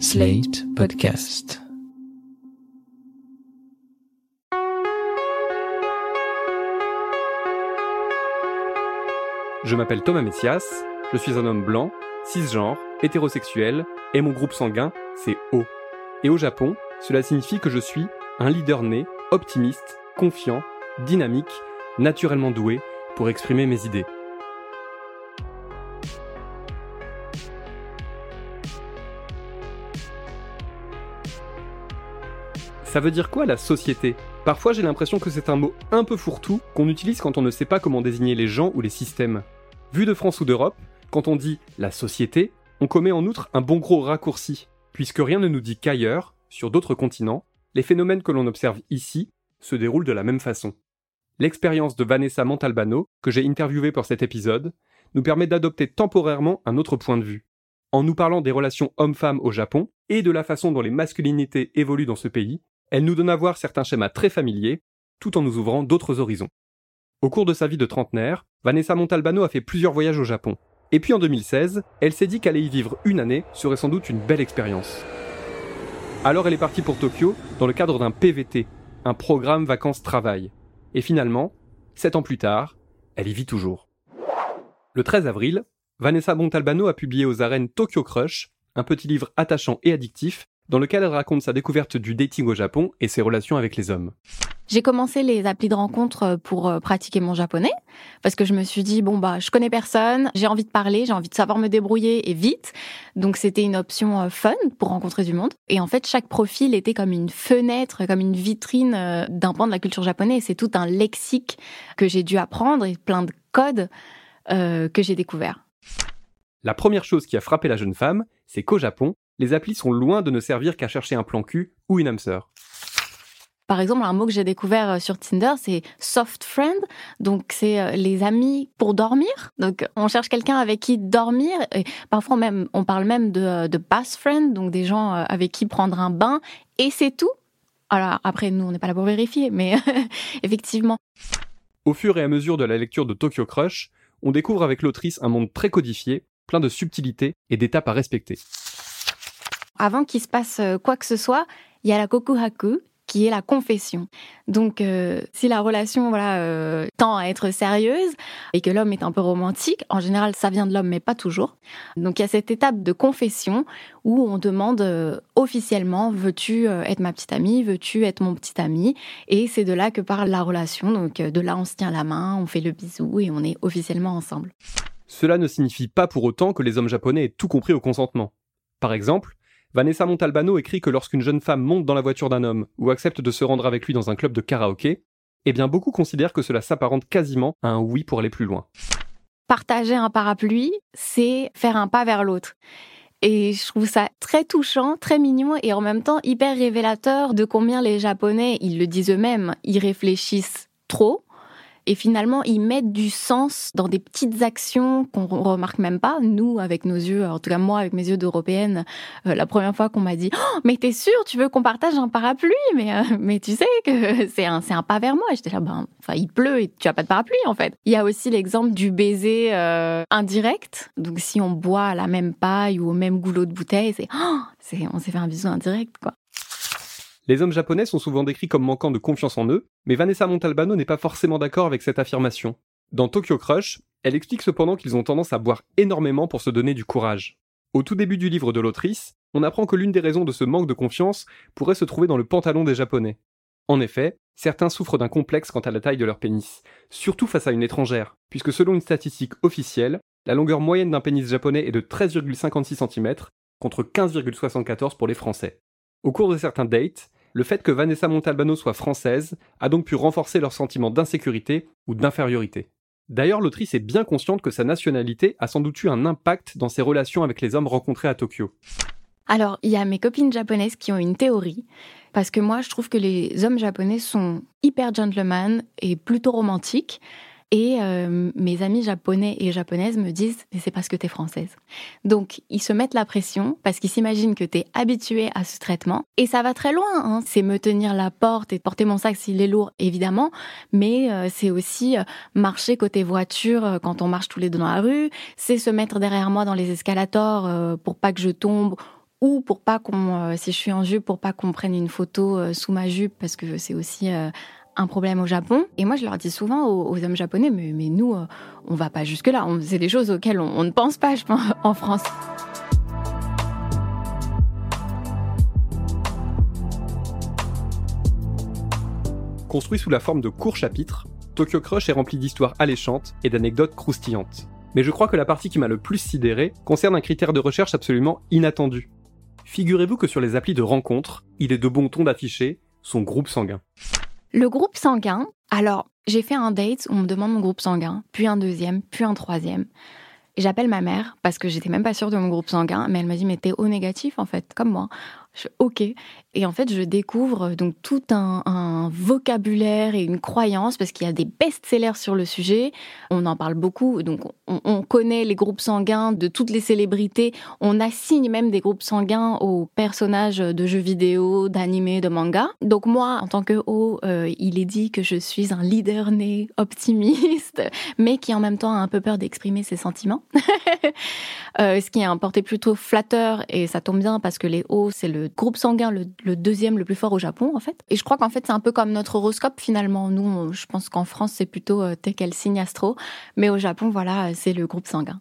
Slate Podcast. Je m'appelle Thomas Messias, je suis un homme blanc, cisgenre, hétérosexuel, et mon groupe sanguin, c'est O. Et au Japon, cela signifie que je suis un leader né, optimiste, confiant, dynamique, naturellement doué pour exprimer mes idées. Ça veut dire quoi la société? Parfois j'ai l'impression que c'est un mot un peu fourre-tout qu'on utilise quand on ne sait pas comment désigner les gens ou les systèmes. Vu de France ou d'Europe, quand on dit la société, on commet en outre un bon gros raccourci, puisque rien ne nous dit qu'ailleurs, sur d'autres continents, les phénomènes que l'on observe ici se déroulent de la même façon. L'expérience de Vanessa Montalbano, que j'ai interviewée pour cet épisode, nous permet d'adopter temporairement un autre point de vue. En nous parlant des relations hommes-femmes au Japon et de la façon dont les masculinités évoluent dans ce pays, elle nous donne à voir certains schémas très familiers, tout en nous ouvrant d'autres horizons. Au cours de sa vie de trentenaire, Vanessa Montalbano a fait plusieurs voyages au Japon. Et puis en 2016, elle s'est dit qu'aller y vivre une année serait sans doute une belle expérience. Alors elle est partie pour Tokyo dans le cadre d'un PVT, un programme vacances-travail. Et finalement, sept ans plus tard, elle y vit toujours. Le 13 avril, Vanessa Montalbano a publié aux arènes Tokyo Crush, un petit livre attachant et addictif dans lequel elle raconte sa découverte du dating au Japon et ses relations avec les hommes. J'ai commencé les applis de rencontre pour euh, pratiquer mon japonais parce que je me suis dit bon bah je connais personne, j'ai envie de parler, j'ai envie de savoir me débrouiller et vite. Donc c'était une option euh, fun pour rencontrer du monde et en fait chaque profil était comme une fenêtre, comme une vitrine euh, d'un pan de la culture japonaise, c'est tout un lexique que j'ai dû apprendre et plein de codes que j'ai découvert. La première chose qui a frappé la jeune femme, c'est qu'au Japon, les applis sont loin de ne servir qu'à chercher un plan cul ou une âme sœur. Par exemple, un mot que j'ai découvert euh, sur Tinder, c'est soft friend. Donc, c'est euh, les amis pour dormir. Donc, on cherche quelqu'un avec qui dormir. Et parfois, même, on parle même de, euh, de bath friend, donc des gens avec qui prendre un bain. Et c'est tout. Alors, après, nous, on n'est pas là pour vérifier, mais effectivement. Au fur et à mesure de la lecture de Tokyo Crush, on découvre avec l'autrice un monde très codifié, plein de subtilités et d'étapes à respecter. Avant qu'il se passe euh, quoi que ce soit, il y a la kokuhaku, qui est la confession. Donc, euh, si la relation euh, tend à être sérieuse et que l'homme est un peu romantique, en général, ça vient de l'homme, mais pas toujours. Donc, il y a cette étape de confession où on demande officiellement veux-tu être ma petite amie, veux-tu être mon petit ami? Et c'est de là que parle la relation. Donc, de là, on se tient la main, on fait le bisou et on est officiellement ensemble. Cela ne signifie pas pour autant que les hommes japonais aient tout compris au consentement. Par exemple, Vanessa Montalbano écrit que lorsqu'une jeune femme monte dans la voiture d'un homme ou accepte de se rendre avec lui dans un club de karaoké, eh bien beaucoup considèrent que cela s'apparente quasiment à un oui pour aller plus loin. Partager un parapluie, c'est faire un pas vers l'autre. Et je trouve ça très touchant, très mignon et en même temps hyper révélateur de combien les Japonais, ils le disent eux-mêmes, ils réfléchissent trop et finalement, ils mettent du sens dans des petites actions qu'on remarque même pas. Nous, avec nos yeux, en tout cas moi, avec mes yeux d'européenne, euh, la première fois qu'on m'a dit oh, mais t'es sûr, tu veux qu'on partage un parapluie? Mais euh, mais tu sais que c'est un c'est un pas vers moi. J'étais là, ben, enfin, il pleut et tu as pas de parapluie en fait. Il y a aussi l'exemple du baiser euh, indirect. Donc si on boit à la même paille ou au même goulot de bouteille, c'est oh, on s'est fait un bisou indirect quoi. Les hommes japonais sont souvent décrits comme manquant de confiance en eux, mais Vanessa Montalbano n'est pas forcément d'accord avec cette affirmation. Dans Tokyo Crush, elle explique cependant qu'ils ont tendance à boire énormément pour se donner du courage. Au tout début du livre de l'autrice, on apprend que l'une des raisons de ce manque de confiance pourrait se trouver dans le pantalon des Japonais. En effet, certains souffrent d'un complexe quant à la taille de leur pénis, surtout face à une étrangère, puisque selon une statistique officielle, la longueur moyenne d'un pénis japonais est de 13,56 cm, contre 15,74 pour les Français. Au cours de certains dates, le fait que Vanessa Montalbano soit française a donc pu renforcer leur sentiment d'insécurité ou d'infériorité. D'ailleurs, l'autrice est bien consciente que sa nationalité a sans doute eu un impact dans ses relations avec les hommes rencontrés à Tokyo. Alors, il y a mes copines japonaises qui ont une théorie, parce que moi, je trouve que les hommes japonais sont hyper gentlemen et plutôt romantiques, et euh, mes amis japonais et japonaises me disent mais c'est parce que tu es française. Donc ils se mettent la pression parce qu'ils s'imaginent que tu es habitué à ce traitement et ça va très loin. Hein. C'est me tenir la porte et porter mon sac s'il est lourd évidemment, mais euh, c'est aussi euh, marcher côté voiture quand on marche tous les deux dans la rue. C'est se mettre derrière moi dans les escalators pour pas que je tombe ou pour pas qu'on, si je suis en jupe, pour pas qu'on prenne une photo sous ma jupe, parce que c'est aussi un problème au Japon. Et moi, je leur dis souvent aux, hommes japonais, mais, mais nous, on va pas jusque-là. C'est des choses auxquelles on, on ne pense pas, je pense, en France. Construit sous la forme de courts chapitres, Tokyo Crush est rempli d'histoires alléchantes et d'anecdotes croustillantes. Mais je crois que la partie qui m'a le plus sidéré concerne un critère de recherche absolument inattendu. Figurez-vous que sur les applis de rencontres, il est de bon ton d'afficher son groupe sanguin. Le groupe sanguin, alors j'ai fait un date où on me demande mon groupe sanguin, puis un deuxième, puis un troisième. J'appelle ma mère parce que j'étais même pas sûre de mon groupe sanguin, mais elle m'a dit mais t'es O négatif en fait, comme moi. Je, ok. Et en fait, je découvre donc tout un, vocabulaire et une croyance parce qu'il y a des best-sellers sur le sujet. On en parle beaucoup. Donc, on, connaît les groupes sanguins de toutes les célébrités. On assigne même des groupes sanguins aux personnages de jeux vidéo, d'animés, de manga. Donc, moi, en tant que haut, euh, il est dit que je suis un leader né optimiste, mais qui en même temps a un peu peur d'exprimer ses sentiments. euh, ce qui est un porté plutôt flatteur et ça tombe bien parce que les hauts, c'est le groupe sanguin le, deuxième le plus fort au Japon, en fait. Et je crois qu'en fait, c'est un peu comme notre horoscope, finalement. Nous, je pense qu'en France, c'est plutôt euh, t'es quel signe astro. Mais au Japon, voilà, c'est le groupe sanguin.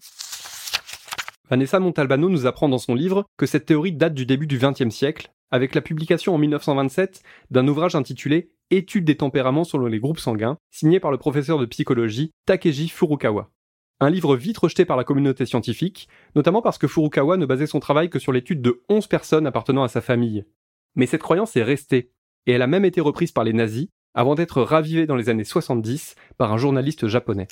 Vanessa Montalbano nous apprend dans son livre que cette théorie date du début du XXe siècle, avec la publication en 1927 d'un ouvrage intitulé Études des tempéraments selon les groupes sanguins, signé par le professeur de psychologie Takeji Furukawa. Un livre vite rejeté par la communauté scientifique, notamment parce que Furukawa ne basait son travail que sur l'étude de 11 personnes appartenant à sa famille. Mais cette croyance est restée, et elle a même été reprise par les nazis, avant d'être ravivée dans les années 70 par un journaliste japonais.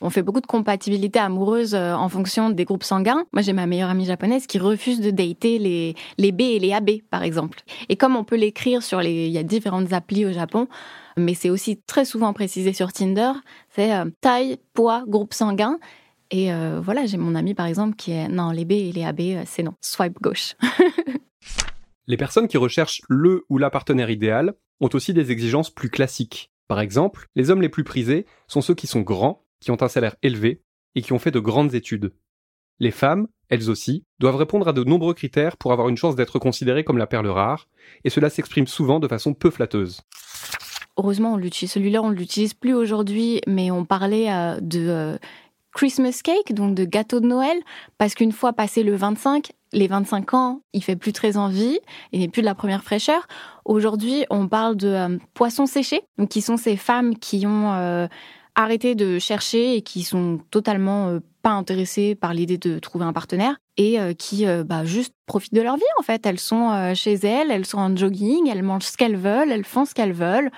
On fait beaucoup de compatibilité amoureuse euh, en fonction des groupes sanguins. Moi, j'ai ma meilleure amie japonaise qui refuse de dater les, les B et les AB, par exemple. Et comme on peut l'écrire sur les... Il y a différentes applis au Japon, mais c'est aussi très souvent précisé sur Tinder, c'est euh, taille, poids, groupe sanguin. Et euh, voilà, j'ai mon ami, par exemple, qui est... Non, les B et les AB, c'est non. Swipe gauche. les personnes qui recherchent le ou la partenaire idéal ont aussi des exigences plus classiques. Par exemple, les hommes les plus prisés sont ceux qui sont grands, qui ont un salaire élevé et qui ont fait de grandes études. Les femmes, elles aussi, doivent répondre à de nombreux critères pour avoir une chance d'être considérées comme la perle rare, et cela s'exprime souvent de façon peu flatteuse. Heureusement, on l'utilise. Celui-là, on l'utilise plus aujourd'hui, mais on parlait euh, de euh, Christmas cake, donc de gâteau de Noël, parce qu'une fois passé le 25, les 25 ans, il fait plus très envie, il n'est plus de la première fraîcheur. Aujourd'hui, on parle de euh, poissons séchés, donc qui sont ces femmes qui ont arrêter de chercher et qui sont totalement euh, pas intéressées par l'idée de trouver un partenaire et euh, qui euh, bah, juste profitent de leur vie en fait. Elles sont chez elles, elles sont en jogging, elles mangent ce qu'elles veulent, elles font ce qu'elles veulent.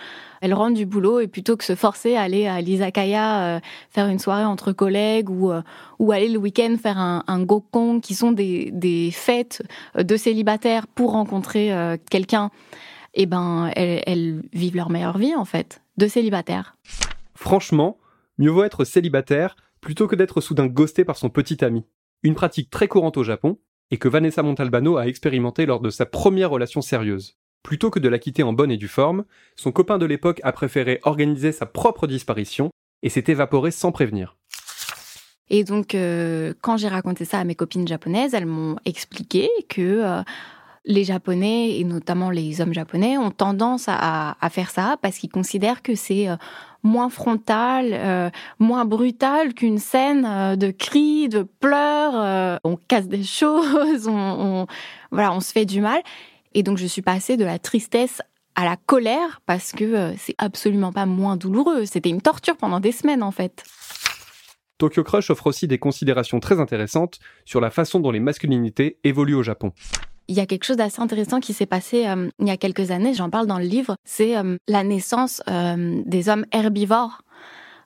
Elles rentrent du boulot et plutôt que se forcer à aller à l'izakaya faire une soirée entre collègues ou ou aller le week-end faire un, un gokong qui sont des, des fêtes de célibataires pour rencontrer quelqu'un, et eh ben elles, elles vivent leur meilleure vie en fait de célibataires. Franchement, mieux vaut être célibataire plutôt que d'être soudain ghosté par son petit ami. Une pratique très courante au Japon et que Vanessa Montalbano a expérimenté lors de sa première relation sérieuse. Plutôt que de la quitter en bonne et due forme, son copain de l'époque a préféré organiser sa propre disparition et s'est évaporé sans prévenir. Et donc, euh, quand j'ai raconté ça à mes copines japonaises, elles m'ont expliqué que euh, les Japonais, et notamment les hommes japonais, ont tendance à, faire ça parce qu'ils considèrent que c'est euh, moins frontal, euh, moins brutal qu'une scène euh, de cris, de pleurs. on casse des choses, on, voilà, on se fait du mal. Et donc je suis passée de la tristesse à la colère parce que c'est absolument pas moins douloureux. C'était une torture pendant des semaines en fait. Tokyo Crush offre aussi des considérations très intéressantes sur la façon dont les masculinités évoluent au Japon. Il y a quelque chose d'assez intéressant qui s'est passé euh, il y a quelques années, j'en parle dans le livre, c'est euh, la naissance euh, des hommes herbivores.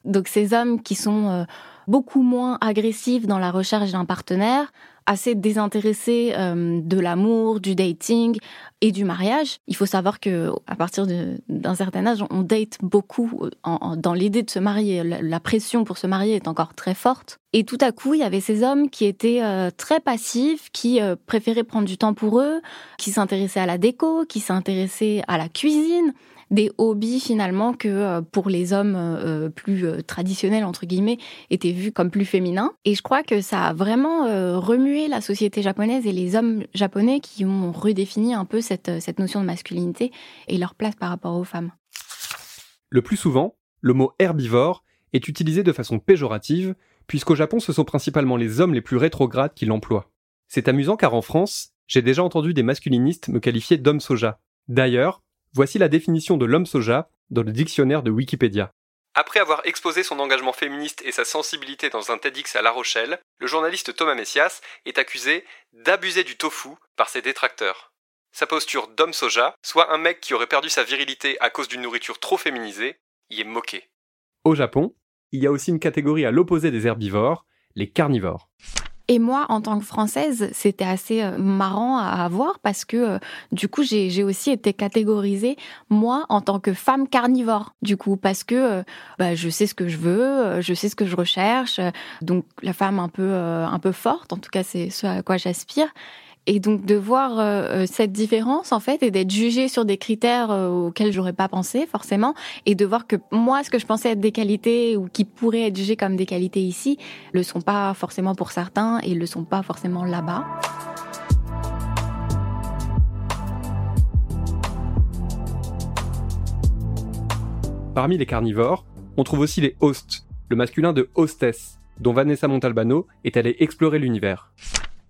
Donc ces hommes qui sont beaucoup moins agressifs dans la recherche d'un partenaire, assez désintéressés de l'amour, du dating et du mariage. Il faut savoir que à partir d'un certain âge, on date beaucoup dans l'idée de se marier. La, pression pour se marier est encore très forte. Et tout à coup, il y avait ces hommes qui étaient euh, très passifs, qui euh, préféraient prendre du temps pour eux, qui s'intéressaient à la déco, qui s'intéressaient à la cuisine, des hobbies finalement que euh, pour les hommes euh, plus traditionnels entre guillemets étaient vus comme plus féminins. Et je crois que ça a vraiment remué la société japonaise et les hommes japonais qui ont redéfini un peu cette, cette notion de masculinité et leur place par rapport aux femmes. Le plus souvent, le mot herbivore est utilisé de façon péjorative, puisqu'au Japon ce sont principalement les hommes les plus rétrogrades qui l'emploient. C'est amusant car en France, j'ai déjà entendu des masculinistes me qualifier d'homme soja. D'ailleurs, voici la définition de l'homme soja dans le dictionnaire de Wikipédia. Après avoir exposé son engagement féministe et sa sensibilité dans un TEDx à La Rochelle, le journaliste Thomas Messias est accusé d'abuser du tofu par ses détracteurs. Sa posture d'homme soja, soit un mec qui aurait perdu sa virilité à cause d'une nourriture trop féminisée, y est moqué. Au Japon, il y a aussi une catégorie à l'opposé des herbivores, les carnivores. Et moi, en tant que Française, c'était assez euh, marrant à voir parce que euh, du coup, j'ai aussi été catégorisée, moi, en tant que femme carnivore, du coup, parce que euh, bah, je sais ce que je veux, je sais ce que je recherche, donc la femme un peu, un peu forte, en tout cas, c'est ce à quoi j'aspire. Et donc de voir euh, euh, cette différence en fait et d'être jugée sur des critères euh, auxquels j'aurais pas pensé forcément et de voir que moi ce que je pensais être des qualités ou qui pourraient être jugées comme des qualités ici le sont pas forcément pour certains et le sont pas forcément là-bas. Parmi les carnivores, on trouve aussi les hosts, le masculin de hostess, dont Vanessa Montalbano est allée explorer l'univers.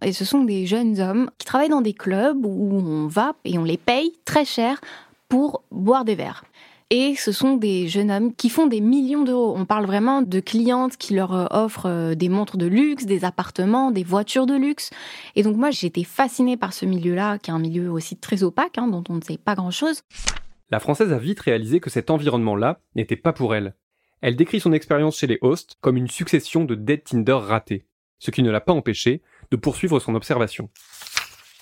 Et ce sont des jeunes hommes qui travaillent dans des clubs où on va et on les paye très cher pour boire des verres. Et ce sont des jeunes hommes qui font des millions d'euros. On parle vraiment de clientes qui leur euh, offrent euh, des montres de luxe, des appartements, des voitures de luxe. Et donc moi, j'étais fascinée par ce milieu-là, qui est un milieu aussi très opaque, hein, dont on ne sait pas grand-chose. La Française a vite réalisé que cet environnement-là n'était pas pour elle. Elle décrit son expérience chez les hosts comme une succession de dead Tinder ratés, ce qui ne l'a pas empêchée de poursuivre son observation.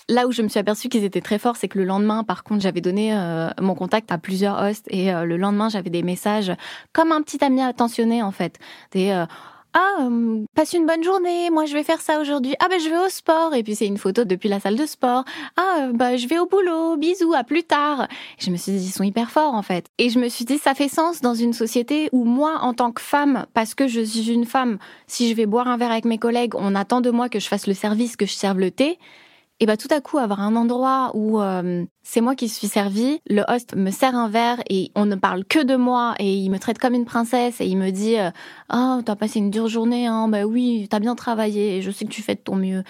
Là où je me suis aperçue qu'ils étaient très forts, c'est que le lendemain, par contre, j'avais donné euh, mon contact à plusieurs hosts et euh, le lendemain, j'avais des messages comme un petit ami attentionné en fait. Euh, ah, euh, passe une bonne journée, moi je vais faire ça aujourd'hui. Ah ben je vais au sport et puis c'est une photo depuis la salle de sport. Ah bah je vais au boulot, bisous, à plus tard. je me suis dit ils sont hyper forts en fait. Et je me suis dit ça fait sens dans une société où moi en tant que femme parce que je suis une femme, si je vais boire un verre avec mes collègues, on attend de moi que je fasse le service, que je serve le thé et bah tout à coup avoir un endroit où euh, c'est moi qui suis servie, le host me sert un verre et on ne parle que de moi et il me traite comme une princesse et il me dit "Ah, t'as passé une dure journée hein, bah oui, t'as bien travaillé, et je sais que tu fais de ton mieux."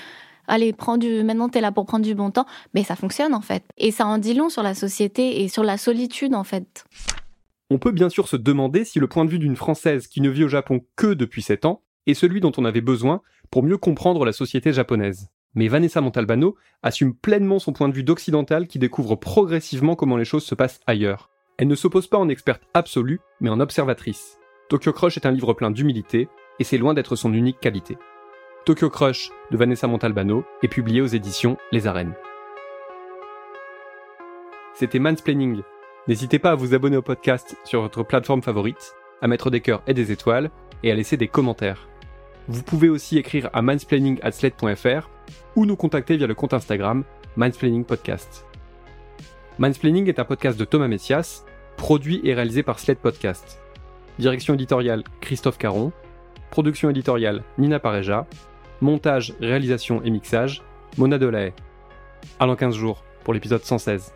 Allez, prends du maintenant t'es là pour prendre du bon temps, mais ça fonctionne en fait. Et ça en dit long sur la société et sur la solitude en fait. On peut bien sûr se demander si le point de vue d'une Française qui ne vit au Japon que depuis 7 ans est celui dont on avait besoin pour mieux comprendre la société japonaise. Mais Vanessa Montalbano assume pleinement son point de vue d'occidental qui découvre progressivement comment les choses se passent ailleurs. Elle ne s'oppose pas en experte absolue, mais en observatrice. Tokyo Crush est un livre plein d'humilité, et c'est loin d'être son unique qualité. Tokyo Crush de Vanessa Montalbano est publié aux éditions Les Arènes. C'était Mansplaining. N'hésitez pas à vous abonner au podcast sur votre plateforme favorite, à mettre des cœurs et des étoiles, et à laisser des commentaires. Vous pouvez aussi écrire à mansplaining.sled.fr ou nous contacter via le compte Instagram Mansplaining Podcast. Est un podcast de Thomas Messias, produit et réalisé par Sled Podcast. Direction éditoriale Christophe Caron, production éditoriale Nina Pareja, montage, réalisation et mixage Mona Delahaye. Dans 15 jours pour l'épisode 116.